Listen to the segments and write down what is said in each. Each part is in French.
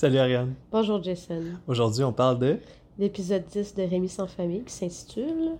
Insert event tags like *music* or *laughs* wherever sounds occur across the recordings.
Salut Ariane. Bonjour Jason. Aujourd'hui, on parle de? L'épisode 10 de Rémi sans famille qui s'intitule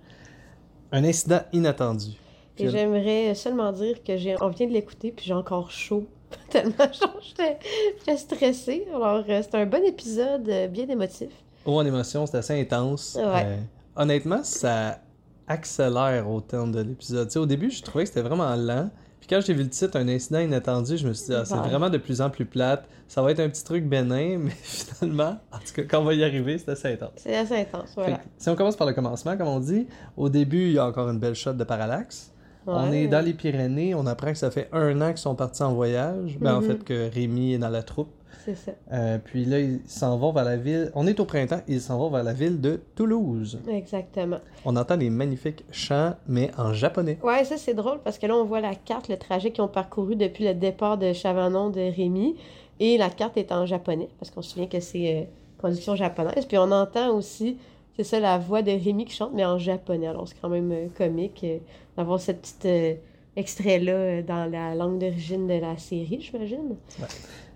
un incident inattendu. Et j'aimerais seulement dire que j'ai on vient de l'écouter puis j'ai encore chaud *laughs* tellement j'étais stressée. Alors euh, c'est un bon épisode euh, bien émotif. Oh, en émotion, c'est assez intense. Ouais. Euh, honnêtement, ça accélère au terme de l'épisode. Tu sais, au début, je trouvais que c'était vraiment lent. Puis quand j'ai vu le titre, un incident inattendu, je me suis dit, ah, c'est Ouais. vraiment de plus en plus plate. Ça va être un petit truc bénin, *laughs* mais finalement, en tout cas, quand on va y arriver, c'est assez intense. C'est assez intense, voilà. que, si on commence par le commencement, comme on dit, au début, il y a encore une belle shot de parallaxe. On est dans les Pyrénées, on apprend que ça fait un an qu'ils sont partis en voyage. Ben, en Mhm. fait, que Rémi est dans la troupe. C'est ça. Euh, puis là, ils s'en vont vers la ville. On est au printemps, ils s'en vont vers la ville de Toulouse. Exactement. On entend des magnifiques chants, mais en japonais. Ouais, ça c'est drôle parce que là on voit la carte, le trajet qu'ils ont parcouru depuis le départ de Chavanon de Rémi et la carte est en japonais parce qu'on se souvient que c'est euh, production japonaise. Puis on entend aussi, c'est ça, la voix de Rémi qui chante mais en japonais. Alors c'est quand même euh, comique euh, d'avoir ce petit euh, extrait-là dans la langue d'origine de la série, j'imagine. 朝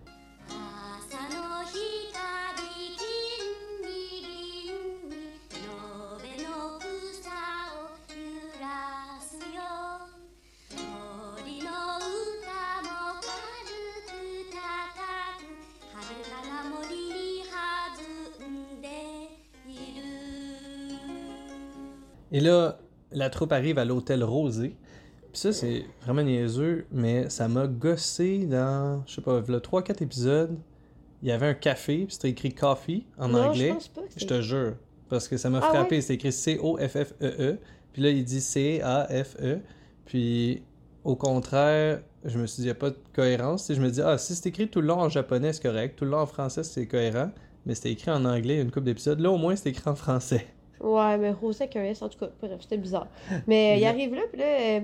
Et là, la troupe arrive à l'hôtel Rosé. Puis ça, c'est vraiment niaiseux, mais ça m'a gossé dans, je sais pas, le 3-4 épisodes. Il y avait un café, puis c'était écrit coffee en non, anglais. je pense pas que Je c'est... te jure. Parce que ça m'a Ah frappé. ouais? C'est écrit C-O-F-F-E-E. Puis là, il dit C-A-F-E. Puis au contraire, je me suis dit, il n'y a pas de cohérence. Sais, je me dis, ah, si c'est écrit tout le long en japonais, c'est correct. Tout le long en français, c'est cohérent. Mais c'était écrit en anglais, une couple d'épisodes. Là, au moins, c'est écrit en français. Ouais, mais Rosé avec un S, en tout cas, bref, c'était bizarre. Mais il arrive là, puis là,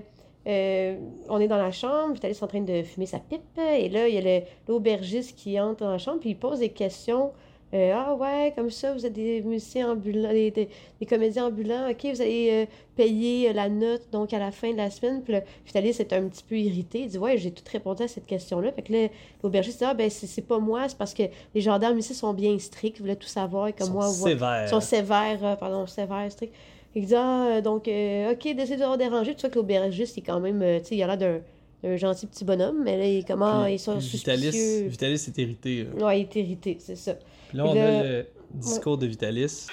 euh, on est dans la chambre, Vitalis est en train de fumer sa pipe, et là, il y a l'aubergiste qui entre dans la chambre, puis il pose des questions. Euh, ah ouais, comme ça, vous êtes des musiciens ambulants, des, des- des comédiens ambulants, ok, vous allez euh, payer euh, la note, donc à la fin de la semaine. Puis là, Vitalis est un petit peu irrité, il dit, ouais, j'ai tout répondu à cette question-là. Fait que là, l'aubergiste dit, ah ben, c'est pas moi, c'est parce que les gendarmes ici sont bien stricts, ils voulaient tout savoir, et comme moi, sont sévères. ils sont sévères, pardon, sévères, stricts. Il dit, ah, donc, euh, ok, décide de leur déranger. Tu vois que l'aubergiste, il est quand même, tu sais, il a l'air d'un d'un gentil petit bonhomme, mais là, il comment, ils sont Vitalis, suspicieux. Vitalis est irrité. là. Ouais, il est irrité, c'est ça. Puis là, on Et a là- le discours de Vitalis.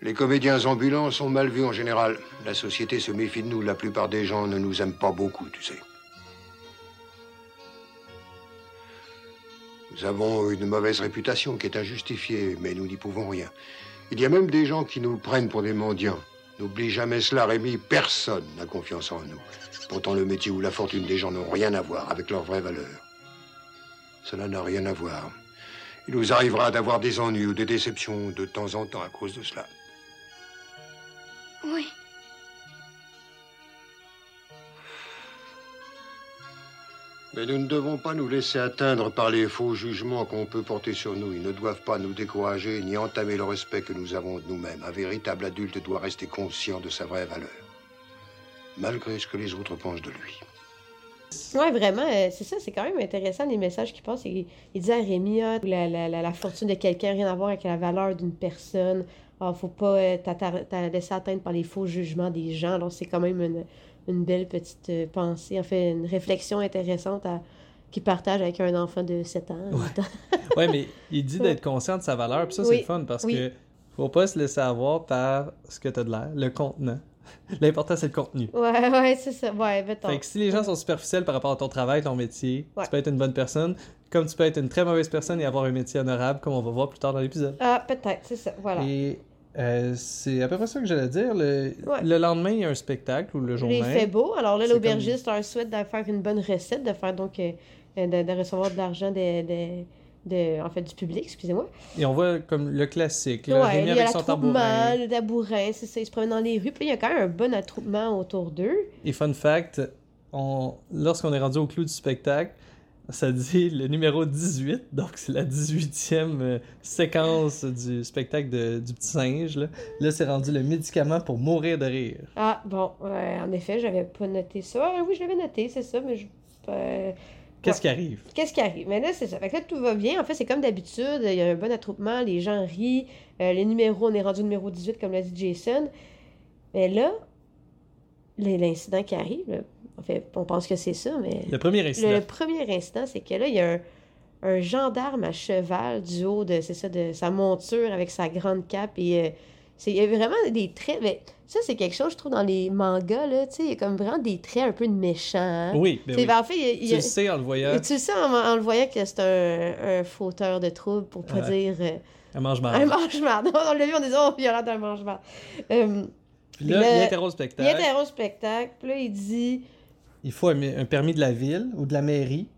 Les comédiens ambulants sont mal vus en général. La société se méfie de nous. La plupart des gens ne nous aiment pas beaucoup, tu sais. Nous avons une mauvaise réputation qui est injustifiée, mais nous n'y pouvons rien. Il y a même des gens qui nous prennent pour des mendiants. N'oublie jamais cela, Rémi. Personne n'a confiance en nous. Pourtant, le métier ou la fortune des gens n'ont rien à voir avec leur vraie valeur. Cela n'a rien à voir. Il nous arrivera d'avoir des ennuis ou des déceptions de temps en temps à cause de cela. Oui Mais nous ne devons pas nous laisser atteindre par les faux jugements qu'on peut porter sur nous. Ils ne doivent pas nous décourager ni entamer le respect que nous avons de nous-mêmes. Un véritable adulte doit rester conscient de sa vraie valeur, malgré ce que les autres pensent de lui. Ouais, vraiment, euh, c'est ça, c'est quand même intéressant les messages qui passent. Il, il dit à Rémi, ah, la, la, la, la fortune de quelqu'un, rien à voir avec la valeur d'une personne. Ah, faut pas euh, t'attar- t'a- laisser atteindre par les faux jugements des gens. Alors, c'est quand même une, une belle petite euh, pensée, en fait, une réflexion intéressante à, qu'il partage avec un enfant de 7 ans. Ouais. ouais, mais il dit d'être *laughs* conscient de sa valeur. Puis ça, c'est Oui, le fun parce oui. que faut pas se laisser avoir par ce que t'as de l'air, le contenant. *laughs* L'important, c'est le contenu. Ouais, ouais, c'est ça. Ouais, mettons. Fait que si les gens sont superficiels par rapport à ton travail, ton métier, Ouais. tu peux être une bonne personne, comme tu peux être une très mauvaise personne et avoir un métier honorable, comme on va voir plus tard dans l'épisode. Ah, peut-être, c'est ça, voilà. Et euh, c'est à peu près ça que j'allais dire. Le, Ouais. le lendemain, il y a un spectacle ou le jour il même. fait beau. Alors là, l'aubergiste leur souhaite de faire une bonne recette, de faire donc euh, euh, de, de recevoir de l'argent de, de, de- en fait du public, excusez-moi. Et on voit comme le classique, là, Ouais, Rémi avec son tambourin. le tabourin, c'est ça, ils se promènent dans les rues, puis il y a quand même un bon attroupement autour d'eux. Et fun fact, on, lorsqu'on est rendu au clou du spectacle, ça dit le numéro 18, donc c'est la 18e euh, séquence du spectacle de- du petit singe. Là, là c'est rendu le médicament pour mourir de rire. Ah, bon, en effet, j'avais pas noté ça. Ah, oui, je l'avais noté, c'est ça, mais je... euh, Qu'est-ce qui arrive? Qu'est-ce qui arrive? Mais là, c'est ça. Fait que là, tout va bien. En fait, c'est comme d'habitude. Il y a un bon attroupement. Les gens rient. Euh, les numéros, on est rendu au numéro 18, comme l'a dit Jason. Mais là, l'incident qui arrive, en fait, on pense que c'est ça, mais Le premier incident. le premier instant, c'est que là, il y a un, un gendarme à cheval du haut de, c'est ça, de sa monture avec sa grande cape. Et euh, il y a vraiment des traits. Mais ça, c'est quelque chose, je trouve, dans les mangas, là. Tu sais, il y a comme vraiment des traits un peu de méchants. hein. Oui, ben oui. ben, en fait, il y a- il y Tu a- le sais en le voyant, tu le sais en, en le voyant que c'est un, un fauteur de troubles, pour pas Ouais. dire euh, elle mange un mange-marde. On l'a vu, on disait, oh, violent d'un mange-marde. Euh, Puis là, Le- il il spectacle. interrompt le spectacle, puis là, il dit Il faut un, un permis de la ville ou de la mairie.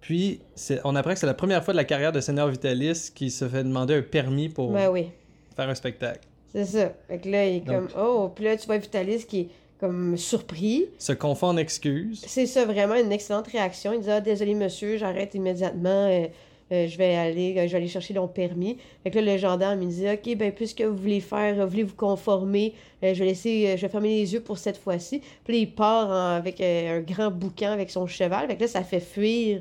Puis, on apprend que c'est la première fois de la carrière de Seigneur Vitalis qui se fait demander un permis pour Ben oui, faire un spectacle. C'est ça. Fait que là, il est Donc- comme, oh, puis là, tu vois Vitalis qui est comme surpris. Se confond en excuses. C'est ça, vraiment une excellente réaction. Il dit, ah, désolé, monsieur, j'arrête immédiatement. euh, euh, je vais aller euh, je vais aller chercher mon permis. Fait que là, le gendarme, il dit, OK, ben, puisque vous voulez faire, vous voulez vous conformer, euh, je vais laisser, je vais fermer les yeux pour cette fois-ci. Puis là, il part en- avec un grand boucan avec son cheval. Fait que là, ça fait fuir,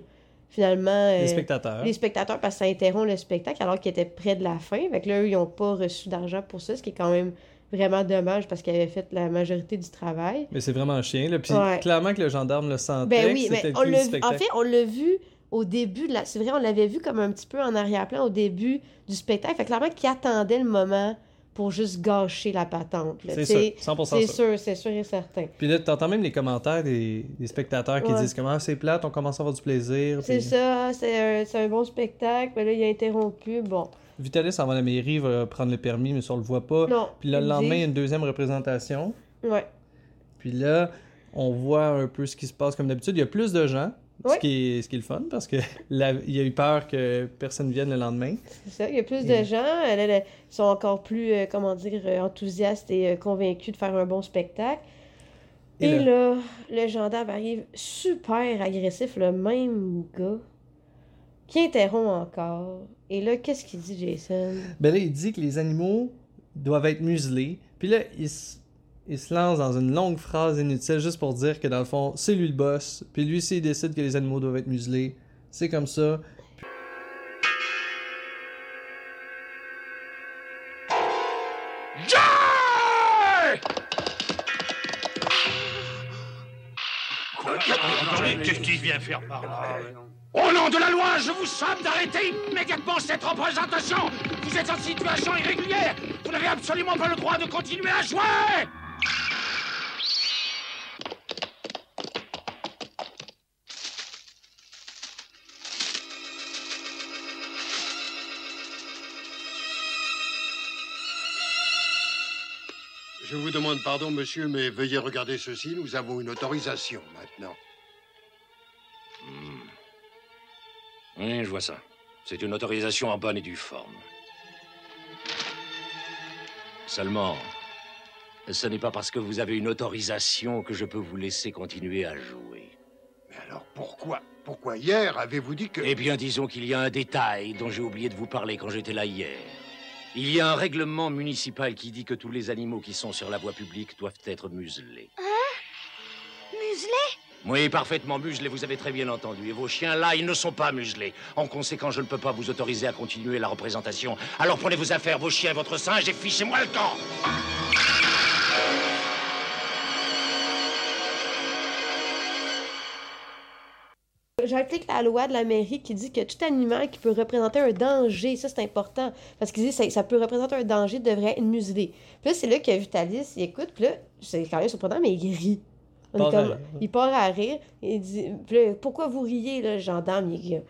finalement, euh, Les spectateurs. les spectateurs parce que ça interrompt le spectacle alors qu'il était près de la fin. Fait que là, eux, ils n'ont pas reçu d'argent pour ça, ce qui est quand même vraiment dommage parce qu'ils avaient fait la majorité du travail. Mais c'est vraiment un chien. Là. Puis, Ouais. clairement que le gendarme le sentait. Ben oui, mais le en fait, on l'a vu au début de la. C'est vrai, on l'avait vu comme un petit peu en arrière-plan au début du spectacle. Fait clairement qu'il attendait le moment pour juste gâcher la patente. là, C'est tu sûr, 100% C'est sûr. c'est sûr et certain. Puis là, t'entends même les commentaires des, des spectateurs qui Ouais. disent comment c'est plate, on commence à avoir du plaisir. C'est puis ça, c'est un, un bon spectacle, mais là, il a interrompu. Bon, Vitalis à la mairie, va prendre le permis, mais ça on le voit pas. non. Puis là, le lendemain, il y a une deuxième représentation. Ouais. Puis là, on voit un peu ce qui se passe comme d'habitude. Il y a plus de gens, Ce, qui est, ce qui est le fun, parce que *laughs* la- il y a eu peur que personne vienne le lendemain. C'est ça, il y a plus Et- de gens. euh, là, là, ils sont encore plus, euh, comment dire, euh, enthousiastes et euh, convaincus de faire un bon spectacle. Et Et, là- là, le gendarme arrive super agressif, le même gars, qui interrompt encore. Et là, qu'est-ce qu'il dit, Jason? Ben là, il dit que les animaux doivent être muselés. Puis là, il se, il se lance dans une longue phrase inutile juste pour dire que dans le fond, c'est lui le boss. Puis lui, s'il décide que les animaux doivent être muselés, c'est comme ça. Qu'est-ce qu'il vient faire par là? Au nom de la loi, je vous somme d'arrêter immédiatement cette représentation. Vous êtes en situation irrégulière. Vous n'avez absolument pas le droit de continuer à jouer Je vous demande pardon, monsieur, mais veuillez regarder ceci. Nous avons une autorisation maintenant. Hmm. Oui, je vois ça. C'est une autorisation en bonne et due forme. Seulement, ce n'est pas parce que vous avez une autorisation que je peux vous laisser continuer à jouer. Mais alors pourquoi? Pourquoi hier avez-vous dit que... Eh bien, disons qu'il y a un détail dont j'ai oublié de vous parler quand j'étais là hier. Il y a un règlement municipal qui dit que tous les animaux qui sont sur la voie publique doivent être muselés. Muselé Oui, parfaitement muselés, vous avez très bien entendu. Et vos chiens, là, ils ne sont pas muselés. En conséquence, je ne peux pas vous autoriser à continuer la représentation. Alors prenez vos affaires, vos chiens votre singe et fichez-moi le camp J'applique la loi de la mairie qui dit que tout animal qui peut représenter un danger, ça c'est important, parce qu'il dit que ça, ça peut représenter un danger, devrait être muselé. Puis là, c'est là que Vitalis, il écoute, puis là, c'est quand même surprenant, mais il rit. On Part comme- il part à rire, il dit, puis là, pourquoi vous riez, là, le gendarme, il, il,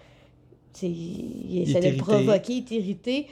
il Il essaie de le provoquer, il est irrité.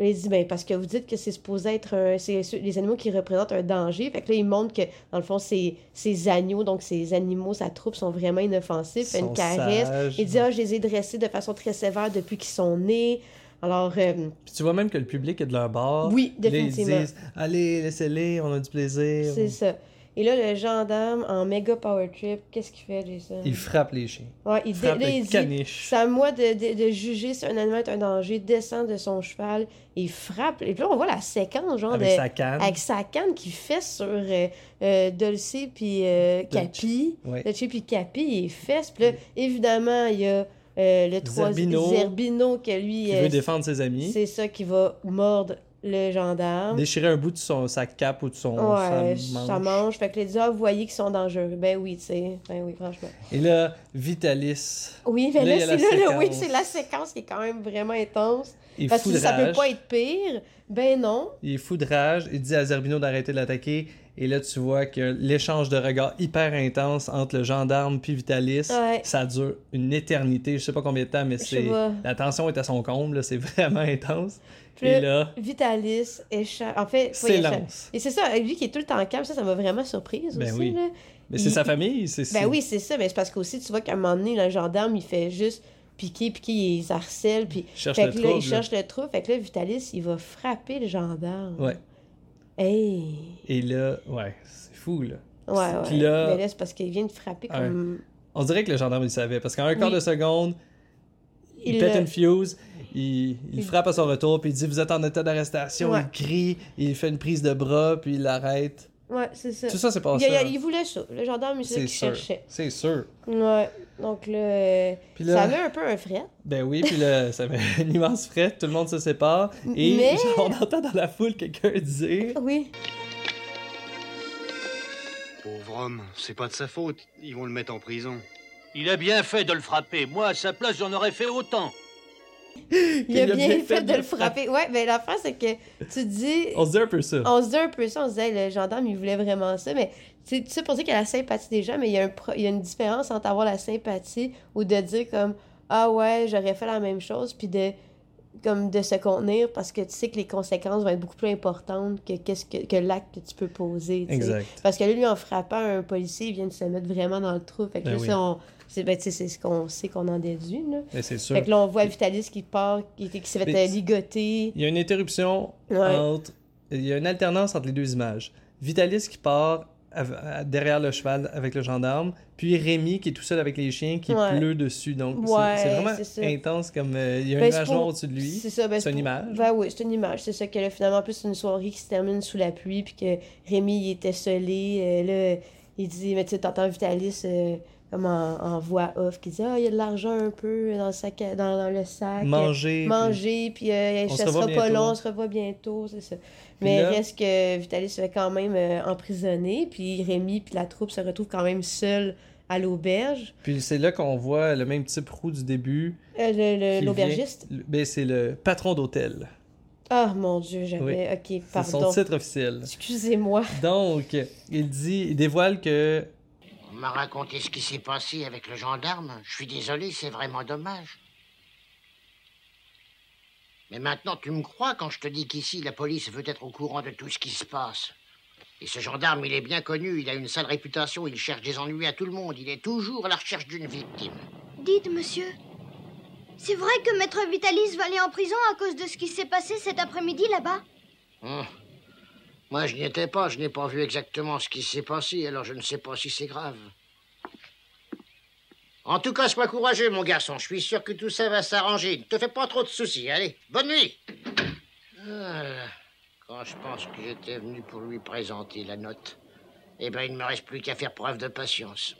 Il dit, ben, parce que vous dites que c'est supposé être un, c'est les animaux qui représentent un danger. Fait que là, il montre que, dans le fond, ces, ces agneaux, donc ces animaux, sa troupe, sont vraiment inoffensifs. Fait une caresse. sages. Il dit, ah, je les ai dressés de façon très sévère depuis qu'ils sont nés. Alors, euh, Puis tu vois même que le public est de leur bord. Oui, là, définitivement. ils disent Allez, laissez-les, on a du plaisir. c'est ça. Et là, le gendarme, en méga power trip, qu'est-ce qu'il fait, Jason? Il frappe les chiens. Ouais, il, frappe les il caniches. c'est à moi de, de, de juger si un animal est un danger, descend de son cheval, il frappe. Et puis là, on voit la séquence, genre, Avec de, sa canne. avec sa canne qui fesse sur euh, euh, Dulce puis euh, Capi. Ouais. Puis Capi, il fesse. Puis là, évidemment, il y a euh, le troisième Zerbino. Zerbino que lui, Qui euh, veut défendre ses amis. c'est ça qui va mordre le gendarme. Déchirer un bout de son, sa cape ou de son Ouais, ça mange. Fait que les dit, ah, vous voyez qu'ils sont dangereux. Ben oui, tu sais. Ben oui, franchement. Et là, Vitalis, Oui, mais Là, c'est là, là, oui, c'est la séquence qui est quand même vraiment intense. il Parce que ça peut pas être pire. Ben non. Il est fou de rage. Il dit à Zerbino d'arrêter de l'attaquer. Et là, tu vois que l'échange de regards hyper intense entre le gendarme puis Vitalis, Ouais. ça dure une éternité. Je sais pas combien de temps, mais c'est la tension est à son comble. C'est *laughs* vraiment intense. Puis Et là, Vitalis échappe. En fait, s'élance. Et c'est ça, lui qui est tout le temps calme, ça, ça m'a vraiment surprise Ben aussi. oui. Là. Mais c'est sa famille. C'est Ben c'est- oui, c'est ça, mais c'est parce qu'aussi, tu vois qu'à un moment donné, le gendarme, il fait juste piquer, piquer, il harcèle, puis Il cherche fait le que là, trouble, il là. cherche le trou, fait que là, Vitalis, il va frapper le gendarme. Ouais. Hey! Et là, ouais, c'est fou, là. Ouais, ouais. Puis là- Mais là, c'est parce qu'il vient de frapper comme... On dirait que le gendarme, il savait. Parce qu'en un quart de seconde, il, Il pète une fuse, il, il Il- frappe à son retour, puis il dit Vous êtes en état d'arrestation. Ouais. Il crie, il fait une prise de bras, puis il l'arrête. Ouais, c'est ça. Tout ça, c'est passé. il- il voulait ça. Le gendarme, c'est ça C'est qu'il sûr. cherchait. C'est sûr. Ouais. Donc là, Puis là- ça met un peu un fret. Ben oui, puis là, ça met *laughs* une immense frette, tout le monde se sépare. Et Mais- on entend dans la foule quelqu'un dire Oui. Pauvre homme, c'est pas de sa faute. Ils vont le mettre en prison. Il a bien fait de le frapper. Moi, à sa place, j'en aurais fait autant. *gasps* Il a bien fait de le frapper. Ouais, mais la phrase, c'est que tu dis... *laughs* On se dit un peu ça. On se dit un peu ça, on se disait, le gendarme, il voulait vraiment ça, mais tu sais, tu sais, pour dire qu'il y a la sympathie des gens, mais il y, a un pro- il y a une différence entre avoir la sympathie ou de dire comme, ah ouais, j'aurais fait la même chose, puis de, comme de se contenir parce que tu sais que les conséquences vont être beaucoup plus importantes que, qu'est-ce que, que l'acte que tu peux poser. tu sais. Exact. Parce que là, lui, en frappant un policier, il vient de se mettre vraiment dans le trou. Fait que Ben là, oui. ça, on- c'est ben, c'est ce qu'on sait qu'on en déduit. Là. C'est sûr. Fait que là, on voit Vitalis qui part, qui, qui s'est fait euh, ligoter. Il y a une interruption Ouais. entre. Il y a une alternance entre les deux images. Vitalis qui part derrière le cheval avec le gendarme, puis Rémi qui est tout seul avec les chiens qui Ouais. pleut dessus. Donc c'est- Ouais, c'est vraiment intense comme. euh, il y a Ben, une c'est image pour- noire au-dessus de lui. C'est ça, ben, C'est une pour- image. Ben oui, c'est une image. C'est ça que là, finalement, en plus, c'est une soirée qui se termine sous la pluie, puis que Rémi, il était solé. euh, là, il dit, mais tu sais, t'entends Vitalis euh, comme en, en voix off, qui dit, ah, il y a de l'argent un peu dans le sac, dans, dans le sac. Manger. puis- Manger, puis euh, On se ça sera pas long, on se revoit bientôt, c'est ça. Mais là- reste que Vitalis se fait quand même euh, emprisonner, puis Rémi, puis la troupe se retrouve quand même seule à l'auberge. Puis c'est là qu'on voit le même type roux du début. Euh, L'aubergiste. vient- Ben, c'est le patron d'hôtel. Ah, mon Dieu, j'avais... Ok, C'est pardon. son titre officiel. Excusez-moi. Donc, il dit, il dévoile que On m'a raconté ce qui s'est passé avec le gendarme. Je suis désolé, c'est vraiment dommage. Mais maintenant, tu me crois quand je te dis qu'ici, la police veut être au courant de tout ce qui se passe. Et ce gendarme, il est bien connu, il a une sale réputation, il cherche des ennuis à tout le monde, il est toujours à la recherche d'une victime. Dites, monsieur, c'est vrai que Maître Vitalis va aller en prison à cause de ce qui s'est passé cet après-midi là-bas? Hum. Moi, je n'y étais pas, je n'ai pas vu exactement ce qui s'est passé, alors je ne sais pas si c'est grave. En tout cas, sois courageux, mon garçon. Je suis sûr que tout ça va s'arranger. Ne te fais pas trop de soucis. Allez, bonne nuit. Voilà. Quand je pense que j'étais venu pour lui présenter la note, eh ben, il ne me reste plus qu'à faire preuve de patience.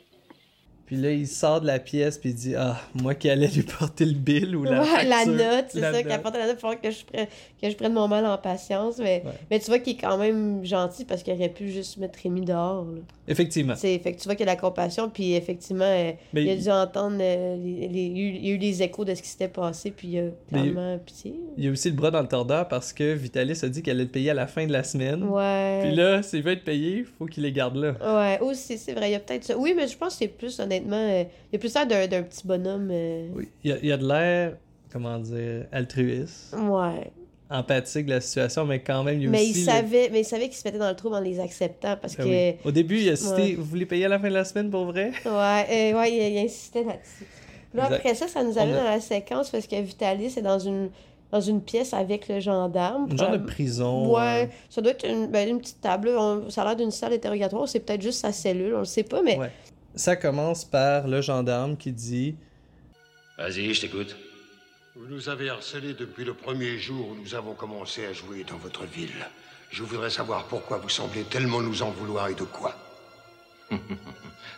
Puis là, il sort de la pièce puis il dit Ah, moi qui allais lui porter le bill ou la. Ouais, la facture, note, c'est ça, note. qu'apporte la note, il faut que je, prenne, que je prenne mon mal en patience. Mais, Ouais. mais tu vois qu'il est quand même gentil parce qu'il aurait pu juste mettre Rémi dehors. Là. Effectivement. C'est- Fait que tu vois qu'il y a de la compassion, puis effectivement, euh, Mais il a il- dû entendre, euh, les, les- il y a eu- les échos de ce qui s'était passé, puis il a clairement pitié. Il y a aussi le bras dans le tordeur parce que Vitalis a dit qu'elle allait le payer à la fin de la semaine. Ouais. Puis là, s'il veut être payé, il faut qu'il les garde là. Ouais, aussi, c'est vrai, il y a peut-être ça. Oui, mais je pense que c'est plus, honnêtement, euh, il y a plus l'air d'un d'un petit bonhomme. euh, Oui. Il y a, il a de l'air, comment dire, altruiste, Ouais. empathique de la situation, mais quand même, il y a Mais aussi. il le- savait, mais il savait qu'il se mettait dans le trou en les acceptant parce Ah que. oui. Au début, il a cité Ouais. Vous voulez payer à la fin de la semaine pour vrai? Ouais, euh, ouais, il, il insistait là-dessus. Là, après ça, ça nous amène a- dans la séquence parce que Vitalis est dans une dans une pièce avec le gendarme. Une genre de Euh, prison. Ouais, ça doit être une, ben, une petite table. On- ça a l'air d'une salle d'interrogatoire. C'est peut-être juste sa cellule, on le sait pas, mais Ouais. Ça commence par le gendarme qui dit Vas-y, je t'écoute. Vous nous avez harcelés depuis le premier jour où nous avons commencé à jouer dans votre ville. Je voudrais savoir pourquoi vous semblez tellement nous en vouloir et de quoi. *laughs*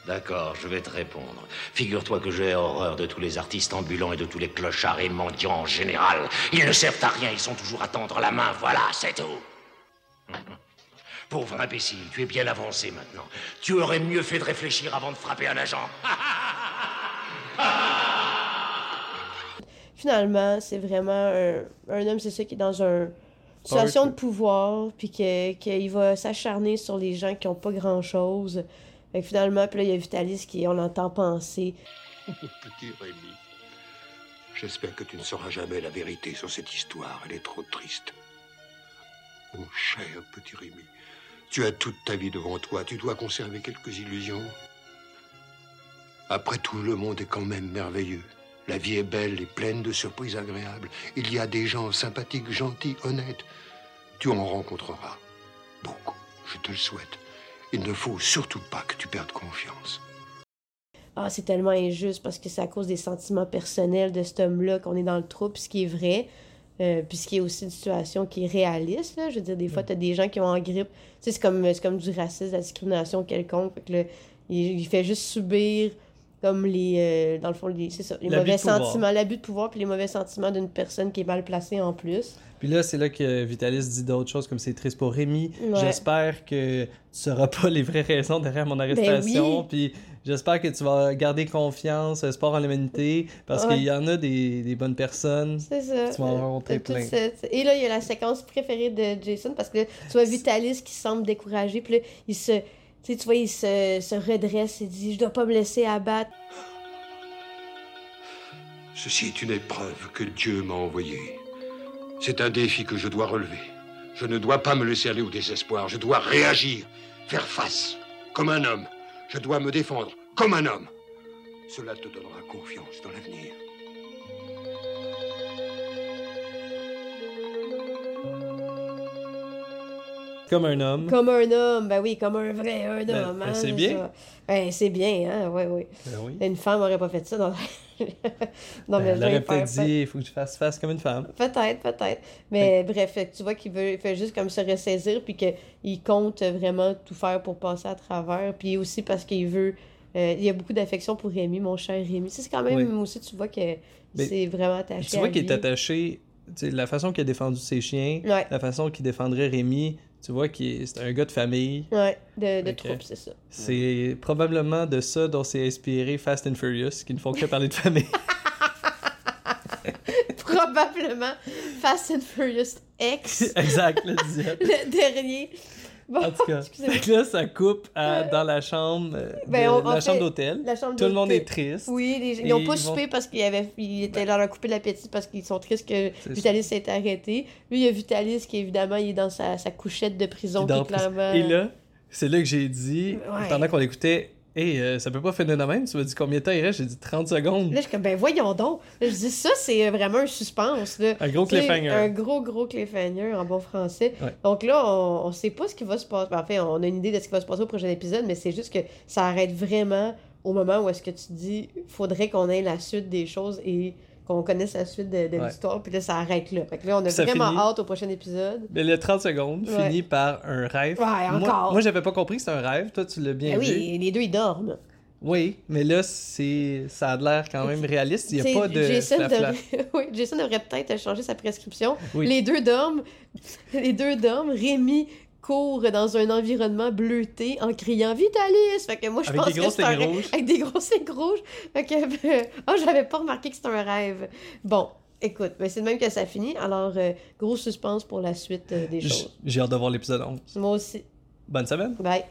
D'accord, je vais te répondre. Figure-toi que j'ai horreur de tous les artistes ambulants et de tous les clochards et mendiants en général. Ils ne servent à rien, ils sont toujours à tendre la main, voilà, c'est tout. *laughs* Pauvre imbécile, tu es bien avancé maintenant. Tu aurais mieux fait de réfléchir avant de frapper un agent. *laughs* finalement, c'est vraiment un, un homme, c'est ça, qui est dans une situation de pouvoir, puis que- qu'il va s'acharner sur les gens qui ont pas grand-chose. Fait que finalement, puis là, il y a Vitalis qui, on l'entend penser. *laughs* Petit Rémi, j'espère que tu ne sauras jamais la vérité sur cette histoire. Elle est trop triste. Mon cher petit Rémi, tu as toute ta vie devant toi. Tu dois conserver quelques illusions. Après tout, le monde est quand même merveilleux. La vie est belle et pleine de surprises agréables. Il y a des gens sympathiques, gentils, honnêtes. Tu en rencontreras beaucoup. Je te le souhaite. Il ne faut surtout pas que tu perdes confiance. Ah, c'est tellement injuste parce que c'est à cause des sentiments personnels de cet homme-là qu'on est dans le trou, puis ce qui est vrai. Euh, puis ce qui est aussi une situation qui est réaliste, là. Je veux dire, des fois, t'as des gens qui ont en grippe. Tu sais, c'est comme, comme du racisme, de la discrimination quelconque. Fait que là, il, il fait juste subir comme les... euh, dans le fond, les, ça, les mauvais sentiments, l'abus de pouvoir, puis les mauvais sentiments d'une personne qui est mal placée en plus. Puis là, c'est là que Vitalis dit d'autres choses comme c'est triste pour Rémi. Ouais. J'espère que tu sauras pas les vraies raisons derrière mon arrestation. oui. Puis j'espère que tu vas garder confiance, espoir en l'humanité, parce Ouais. qu'il y en a des, des bonnes personnes. C'est ça. Tu vas en rencontrer Euh, plein. cette- Et là, il y a la séquence préférée de Jason parce que là, tu vois Vitalis qui semble découragé. Puis là, il se. Tu sais, tu vois, il se, se redresse et dit Je dois pas me laisser abattre. Ceci est une épreuve que Dieu m'a envoyée. C'est un défi que je dois relever. Je ne dois pas me laisser aller au désespoir. Je dois réagir, faire face, comme un homme. Je dois me défendre, comme un homme. Cela te donnera confiance dans l'avenir. Comme un homme. Comme un homme, ben oui, comme un vrai un Ben, homme. ben, hein, c'est bien. Ben, c'est bien, hein, ouais, ouais. Ben oui. Une femme aurait pas fait ça dans, *laughs* Ben, le elle aurait peut-être dit il faut que tu fasses face comme une femme. Peut-être, peut-être. Mais bref, tu vois qu'il veut, il fait juste comme se ressaisir, puis qu'il compte vraiment tout faire pour passer à travers. Puis aussi parce qu'il veut. euh, il y a beaucoup d'affection pour Rémi, mon cher Rémi. C'est quand même Oui. aussi, tu vois que Mais c'est vraiment attaché. Tu vois qu'il est attaché. la façon qu'il a défendu ses chiens, Ouais. la façon qu'il défendrait Rémi, tu vois qu'il est- c'est un gars de famille. Ouais, de, de troupe, c'est ça. C'est probablement de ça dont s'est inspiré Fast and Furious, qui ne font que *laughs* parler de famille. *laughs* Probablement Fast and Furious X, *laughs* exact, le dixième. le dernier. Bon, En tout cas, excusez-moi. fait que là, ça coupe à- dans la chambre, euh, de- Ben, on- la chambre d'hôtel. Tout le monde est triste. Oui, les- ils n'ont pas ils vont- soupé parce qu'ils avaient, ils étaient leur a coupé l'appétit parce qu'ils sont tristes que Vitalis s'est arrêté. Lui, il y a Vitalis qui, évidemment, il est dans sa, sa couchette de prison qui clairement... Et là, c'est là que j'ai dit, Ouais. pendant qu'on l'écoutait, Hey, euh, ça peut pas finir de même? Tu m'as dit combien de temps il reste? J'ai dit 30 secondes. Là, je suis comme, ben voyons donc. Là, je dis, ça, c'est euh, vraiment un suspense. Là. Un gros cliffhanger. Un gros, gros cliffhanger en bon français. Ouais. Donc là, on, on sait pas ce qui va se passer. Ben, En fait, on a une idée de ce qui va se passer au prochain épisode, mais c'est juste que ça arrête vraiment au moment où est-ce que tu dis, faudrait qu'on ait la suite des choses et qu'on connaisse la suite de, de Ouais. l'histoire. Puis là, ça arrête là. Fait que là, on a ça vraiment finit. hâte au prochain épisode. Mais le 30 secondes Ouais. finit par un rêve. Ouais, Moi- encore. Moi, j'avais pas compris que c'était un rêve. Toi, tu l'as bien Ben vu. oui, les deux, ils dorment. Oui, mais là, c'est ça a l'air quand même réaliste. Il n'y a pas de Jason, devrait... *laughs* oui, Jason devrait peut-être changer sa prescription. Oui. Les deux dorment. *laughs* Les deux dorment. Rémi court dans un environnement bleuté en criant Vitalis. Fait que moi, je Avec pense des que c'est un rêve. Avec des grosses lignes rouges. Fait que, oh, j'avais pas remarqué que c'était un rêve. Bon, écoute, ben, c'est de même que ça finit. Alors, euh, gros suspense pour la suite euh, des choses. J'ai hâte de voir l'épisode 11. Moi aussi. Bonne semaine. Bye.